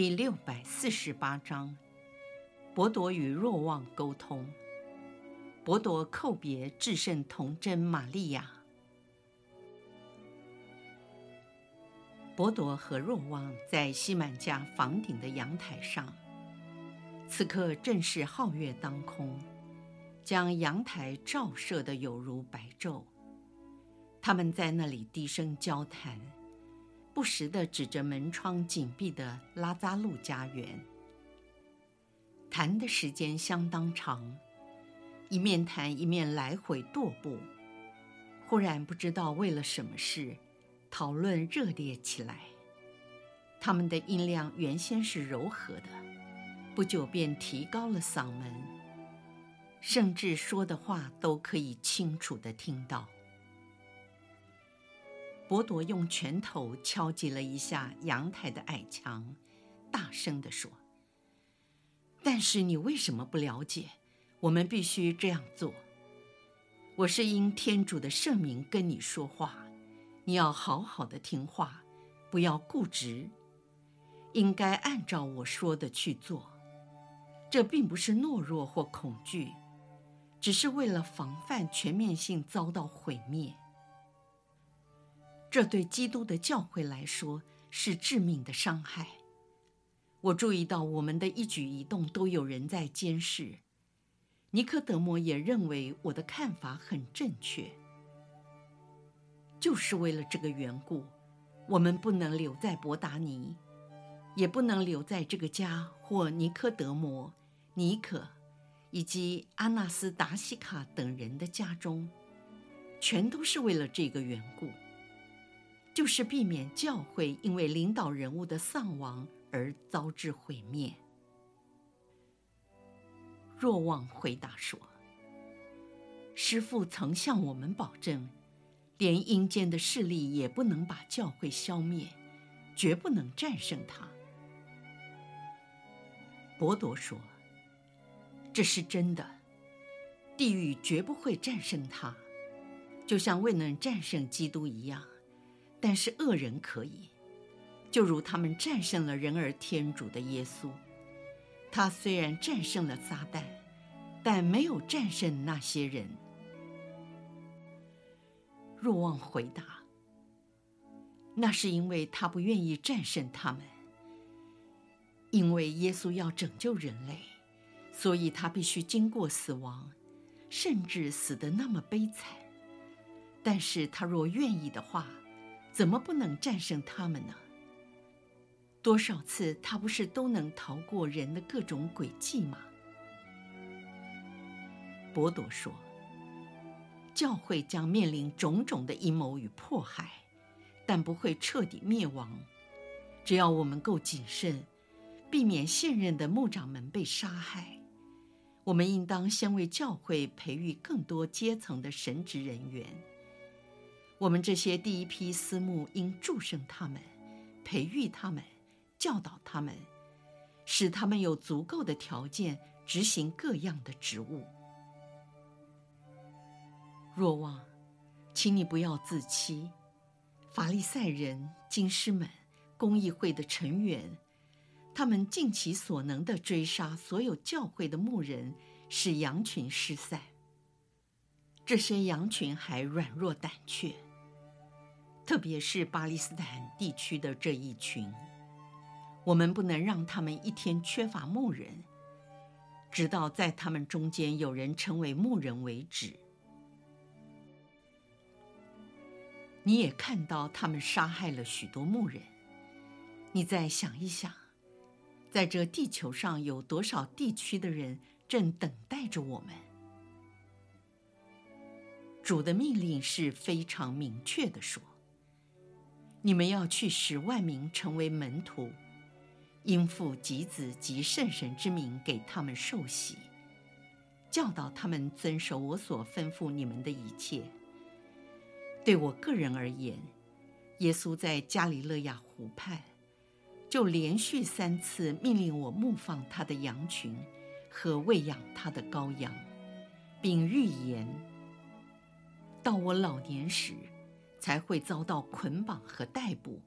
第六百四十八章，伯铎与若望沟通。伯铎叩别至圣童贞玛利亚。伯铎和若望在西满家房顶的阳台上，此刻正是皓月当空，将阳台照射的有如白昼。他们在那里低声交谈。不时地指着门窗紧闭的拉扎路家园，谈的时间相当长，一面谈一面来回踱步。忽然不知道为了什么事，讨论热烈起来。他们的音量原先是柔和的，不久便提高了嗓门，甚至说的话都可以清楚地听到。博多用拳头敲击了一下阳台的矮墙，大声地说：“但是你为什么不了解？我们必须这样做。我是因天主的圣名跟你说话，你要好好的听话，不要固执，应该按照我说的去做。这并不是懦弱或恐惧，只是为了防范全面性遭到毁灭。”这对基督的教会来说是致命的伤害。我注意到我们的一举一动都有人在监视。尼科德摩也认为我的看法很正确。就是为了这个缘故，我们不能留在伯达尼，也不能留在这个家或尼科德摩、尼可以及阿纳斯达西卡等人的家中，全都是为了这个缘故。就是避免教会因为领导人物的丧亡而遭致毁灭。若望回答说：“师父曾向我们保证，连阴间的势力也不能把教会消灭，绝不能战胜它。”伯铎说：“这是真的，地狱绝不会战胜它，就像未能战胜基督一样。”但是恶人可以，就如他们战胜了人儿天主的耶稣。他虽然战胜了撒旦，但没有战胜那些人。若望回答：“那是因为他不愿意战胜他们，因为耶稣要拯救人类，所以他必须经过死亡，甚至死得那么悲惨。但是他若愿意的话，”怎么不能战胜他们呢？多少次他不是都能逃过人的各种诡计吗？伯铎说：“教会将面临种种的阴谋与迫害，但不会彻底灭亡。只要我们够谨慎，避免现任的牧长们被杀害，我们应当先为教会培育更多阶层的神职人员。”我们这些第一批私募应祝圣他们，培育他们，教导他们，使他们有足够的条件执行各样的职务。若望，请你不要自欺。法利赛人、经师们、公益会的成员，他们尽其所能地追杀所有教会的牧人，使羊群失散。这些羊群还软弱胆怯。特别是巴勒斯坦地区的这一群，我们不能让他们一天缺乏牧人，直到在他们中间有人成为牧人为止。你也看到他们杀害了许多牧人，你再想一想，在这地球上有多少地区的人正等待着我们？主的命令是非常明确的说。你们要去使万民成为门徒，应父及子及圣神之名给他们受洗，教导他们遵守我所吩咐你们的一切。对我个人而言，耶稣在加里勒亚湖畔，就连续三次命令我牧放他的羊群和喂养他的羔羊，并预言，到我老年时，才会遭到捆绑和逮捕，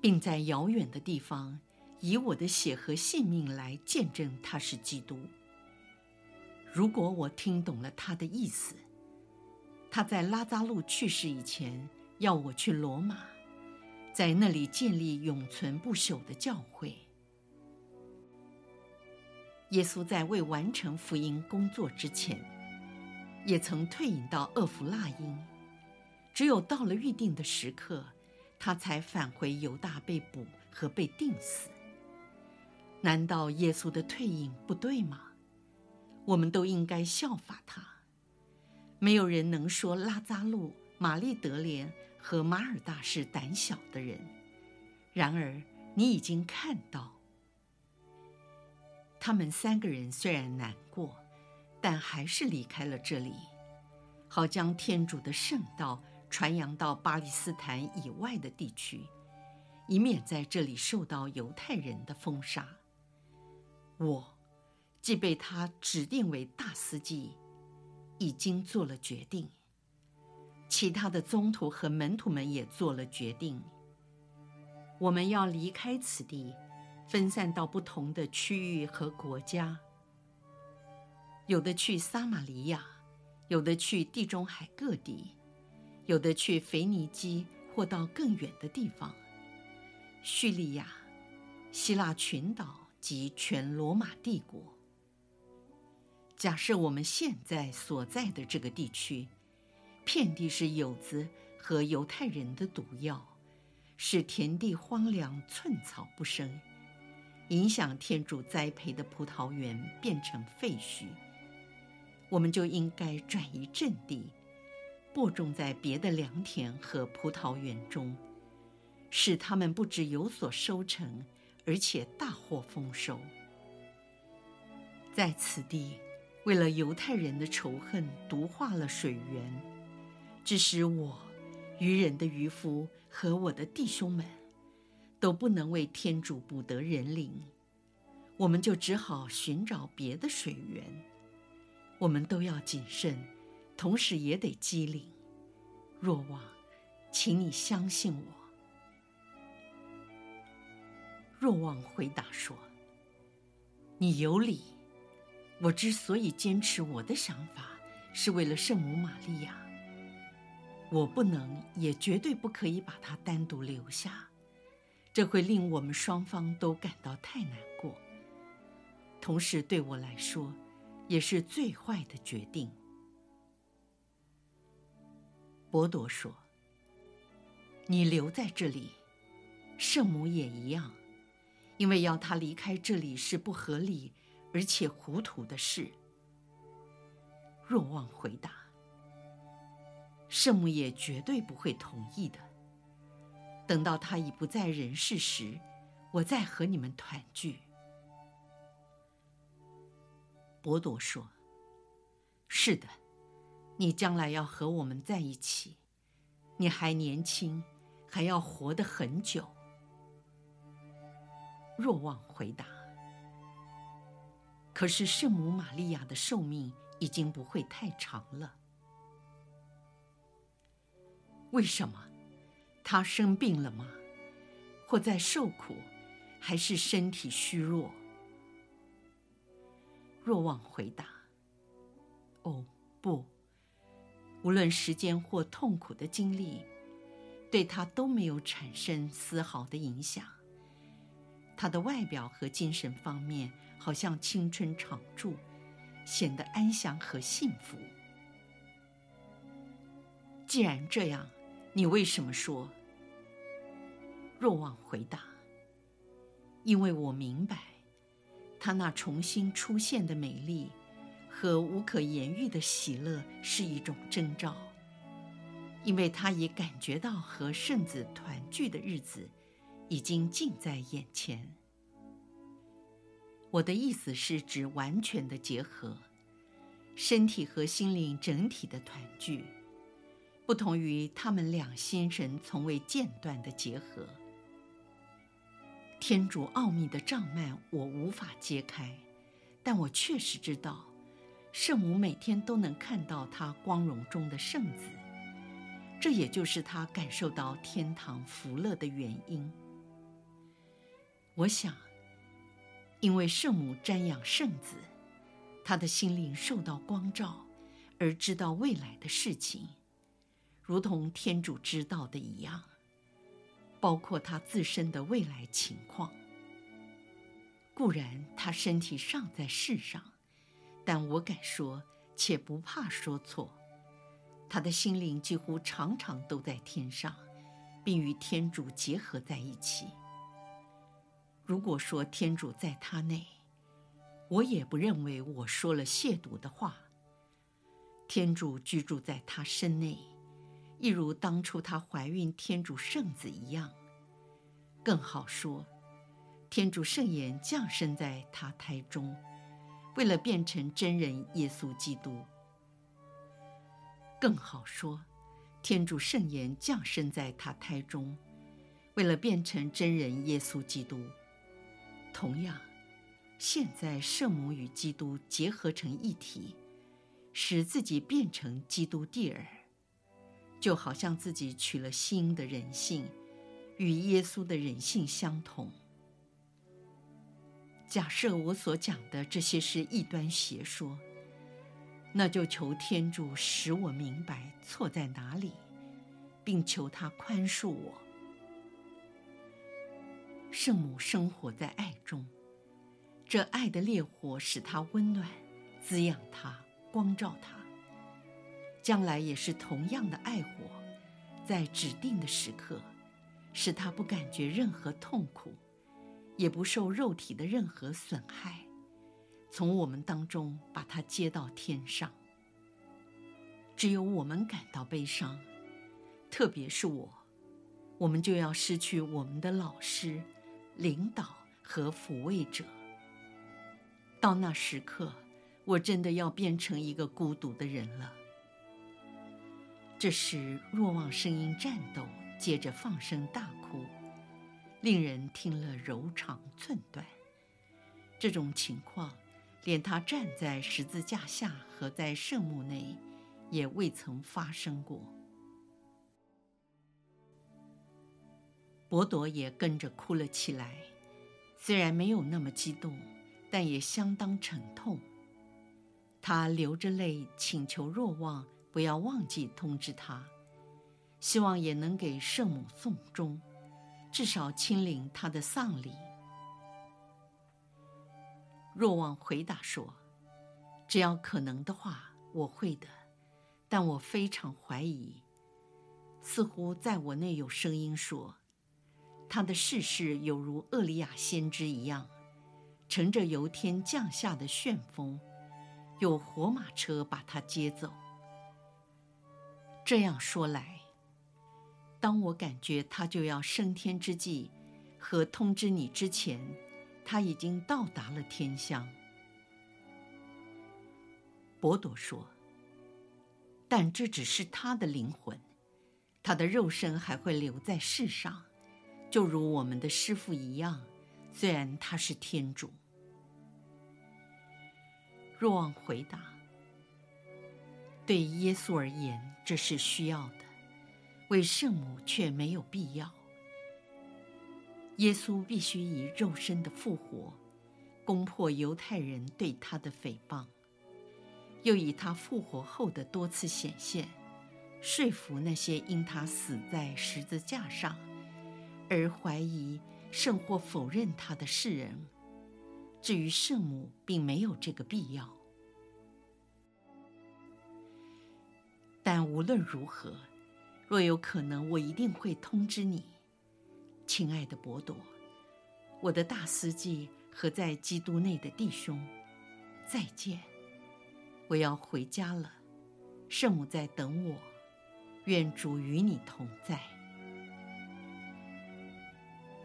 并在遥远的地方以我的血和性命来见证他是基督。如果我听懂了他的意思，他在拉扎路去世以前要我去罗马，在那里建立永存不朽的教会。耶稣在未完成福音工作之前，也曾退隐到厄弗辣因。只有到了预定的时刻，他才返回犹大被捕和被钉死。难道耶稣的退隐不对吗？我们都应该效法他。没有人能说拉扎路、玛丽德莲和马尔大是胆小的人。然而，你已经看到，他们三个人虽然难过，但还是离开了这里，好将天主的圣道。传扬到巴勒斯坦以外的地区，以免在这里受到犹太人的封杀。我既被他指定为大司祭，已经做了决定。其他的宗徒和门徒们也做了决定。我们要离开此地，分散到不同的区域和国家。有的去撒玛利亚，有的去地中海各地。有的去腓尼基，或到更远的地方，叙利亚、希腊群岛及全罗马帝国。假设我们现在所在的这个地区，遍地是柚子和犹太人的毒药，使田地荒凉，寸草不生，影响天主栽培的葡萄园变成废墟，我们就应该转移阵地。播种在别的良田和葡萄园中，使他们不只有所收成，而且大获丰收。在此地，为了犹太人的仇恨，毒化了水源，致使我、渔人的渔夫和我的弟兄们都不能为天主捕得人灵，我们就只好寻找别的水源。我们都要谨慎。同时也得机灵。若望，请你相信我。若望回答说：“你有理。我之所以坚持我的想法，是为了圣母玛利亚。我不能，也绝对不可以把她单独留下，这会令我们双方都感到太难过。同时，对我来说，也是最坏的决定。”博多说：“你留在这里，圣母也一样，因为要他离开这里是不合理而且糊涂的事。”若望回答：“圣母也绝对不会同意的。等到他已不在人世时，我再和你们团聚。”博多说：“是的。”你将来要和我们在一起，你还年轻，还要活得很久。若望回答：“可是圣母玛利亚的寿命已经不会太长了。为什么？她生病了吗？或在受苦，还是身体虚弱？”若望回答：“哦，不。”无论时间或痛苦的经历，对他都没有产生丝毫的影响。他的外表和精神方面好像青春常驻，显得安详和幸福。既然这样，你为什么说？若望回答：“因为我明白，他那重新出现的美丽。”和无可言喻的喜乐是一种征兆，因为他已感觉到和圣子团聚的日子已经近在眼前。我的意思是指完全的结合，身体和心灵整体的团聚，不同于他们两心神从未间断的结合。天主奥秘的帐幔我无法揭开，但我确实知道，圣母每天都能看到她光荣中的圣子，这也就是她感受到天堂福乐的原因。我想。因为圣母瞻仰圣子，他的心灵受到光照，而知道未来的事情，如同天主知道的一样，包括他自身的未来情况。固然他身体尚在世上，但我敢说，且不怕说错，他的心灵几乎常常都在天上，并与天主结合在一起。如果说天主在他内，我也不认为我说了亵渎的话。天主居住在他身内，一如当初她怀孕天主圣子一样。更好说，天主圣言降生在他胎中，为了变成真人耶稣基督。更好说，天主圣言降生在他胎中，为了变成真人耶稣基督。同样，现在圣母与基督结合成一体，使自己变成基督蒂尔，就好像自己取了新的人性，与耶稣的人性相同。假设我所讲的这些是异端邪说，那就求天主使我明白错在哪里，并求他宽恕我。圣母生活在爱中，这爱的烈火使她温暖、滋养她、光照她。将来也是同样的爱火，在指定的时刻，使她不感觉任何痛苦，也不受肉体的任何损害，从我们当中把它接到天上。只有我们感到悲伤，特别是我，我们就要失去我们的老师。领导和抚慰者。到那时刻，我真的要变成一个孤独的人了。这时，若望声音颤抖，接着放声大哭，令人听了柔肠寸断。这种情况，连他站在十字架下和在圣墓内，也未曾发生过。伯铎也跟着哭了起来，虽然没有那么激动，但也相当沉痛。他流着泪请求若望不要忘记通知他，希望也能给圣母送终，至少亲临他的丧礼。若望回答说：“只要可能的话，我会的，但我非常怀疑，似乎在我内有声音说。”他的逝世犹如厄里亚先知一样，乘着由天降下的旋风，有火马车把他接走。这样说来，当我感觉他就要升天之际，和通知你之前，他已经到达了天乡。伯铎说：“但这只是他的灵魂，他的肉身还会留在世上。”就如我们的师傅一样，虽然他是天主。若望回答：“对耶稣而言，这是需要的；为圣母却没有必要。耶稣必须以肉身的复活，攻破犹太人对他的诽谤，又以他复活后的多次显现，说服那些因他死在十字架上。”而怀疑甚或否认他的世人，至于圣母，并没有这个必要。但无论如何，若有可能，我一定会通知你，亲爱的伯铎，我的大司祭和在基督内的弟兄，再见！我要回家了，圣母在等我，愿主与你同在。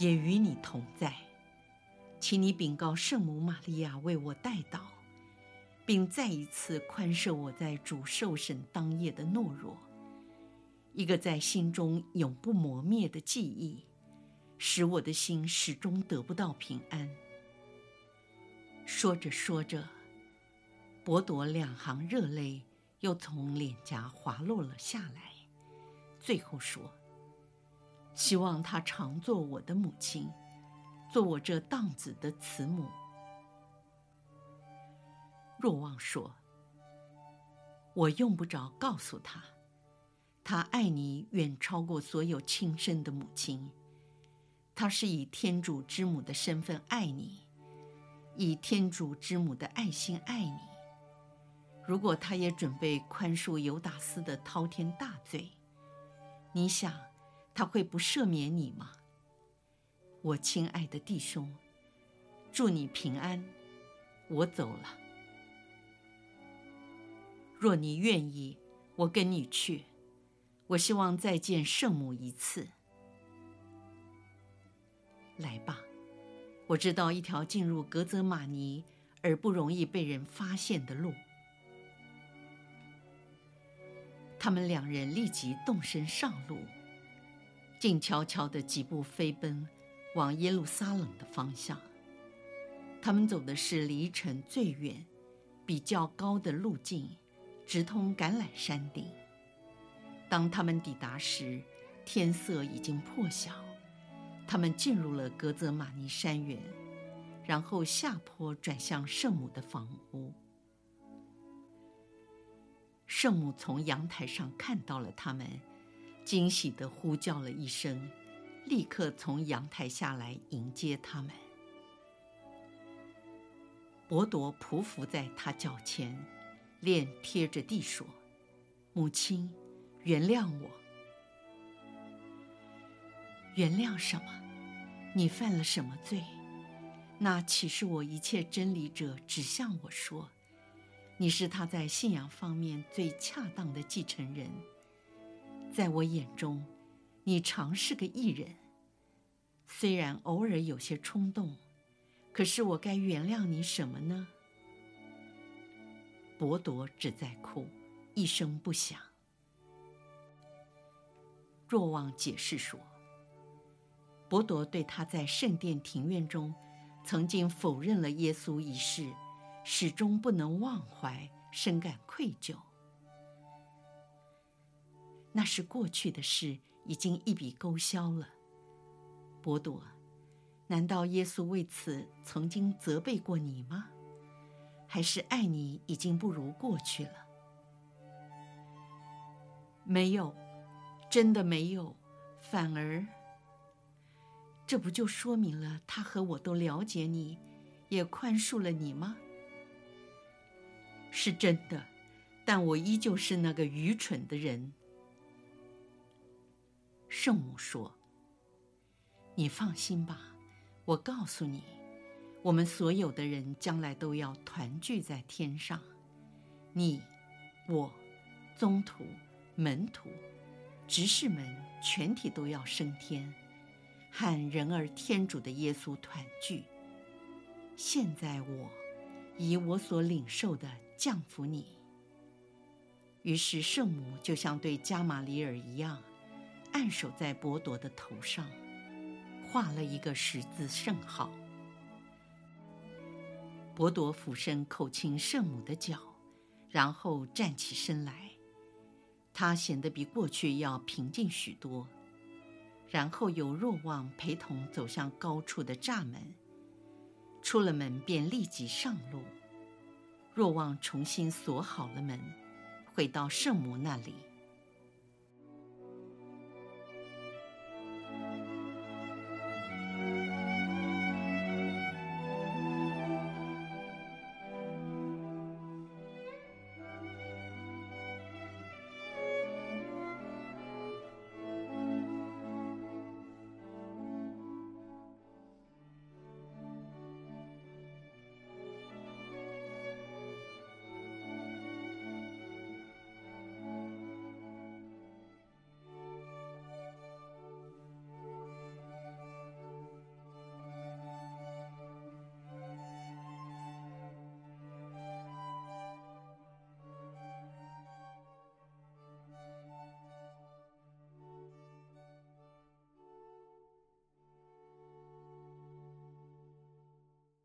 也与你同在，请你禀告圣母玛利亚为我代祷，并再一次宽赦我在主受审当夜的懦弱，一个在心中永不磨灭的记忆，使我的心始终得不到平安。说着说着，伯铎两行热泪又从脸颊滑落了下来，最后说。希望她常做我的母亲，做我这当子的慈母。若望说：“我用不着告诉她，他爱你远超过所有亲生的母亲。他是以天主之母的身份爱你，以天主之母的爱心爱你。如果他也准备宽恕犹达斯的滔天大罪，你想？”他会不赦免你吗？我亲爱的弟兄，祝你平安。我走了。若你愿意，我跟你去。我希望再见圣母一次。来吧，我知道一条进入格泽玛尼而不容易被人发现的路。他们两人立即动身上路。静悄悄地几步飞奔，往耶路撒冷的方向。他们走的是离城最远、比较高的路径，直通橄榄山顶。当他们抵达时，天色已经破晓。他们进入了格泽玛尼山园，然后下坡转向圣母的房屋。圣母从阳台上看到了他们。惊喜地呼叫了一声，立刻从阳台下来迎接他们。伯铎匍匐在他脚前，脸贴着地说：“母亲，原谅我。原谅什么？你犯了什么罪？那启示我一切真理者指向我说，你是他在信仰方面最恰当的继承人。”在我眼中，你常是个艺人。虽然偶尔有些冲动，可是我该原谅你什么呢？伯铎只在哭，一声不响。若望解释说，伯铎对他在圣殿庭院中曾经否认了耶稣一事，始终不能忘怀，深感愧疚。那是过去的事，已经一笔勾销了。伯铎，难道耶稣为此曾经责备过你吗？还是爱你已经不如过去了？没有，真的没有，反而，这不就说明了他和我都了解你，也宽恕了你吗？是真的，但我依旧是那个愚蠢的人。圣母说：“你放心吧，我告诉你，我们所有的人将来都要团聚在天上。你、我、宗徒、门徒、执事们，全体都要升天，和人儿天主的耶稣团聚。现在我以我所领受的降服你。”于是圣母就像对加玛里尔一样。按手在伯铎的头上，画了一个十字圣号。伯铎俯身叩亲圣母的脚，然后站起身来，他显得比过去要平静许多。然后由若望陪同走向高处的栅门，出了门便立即上路。若望重新锁好了门，回到圣母那里。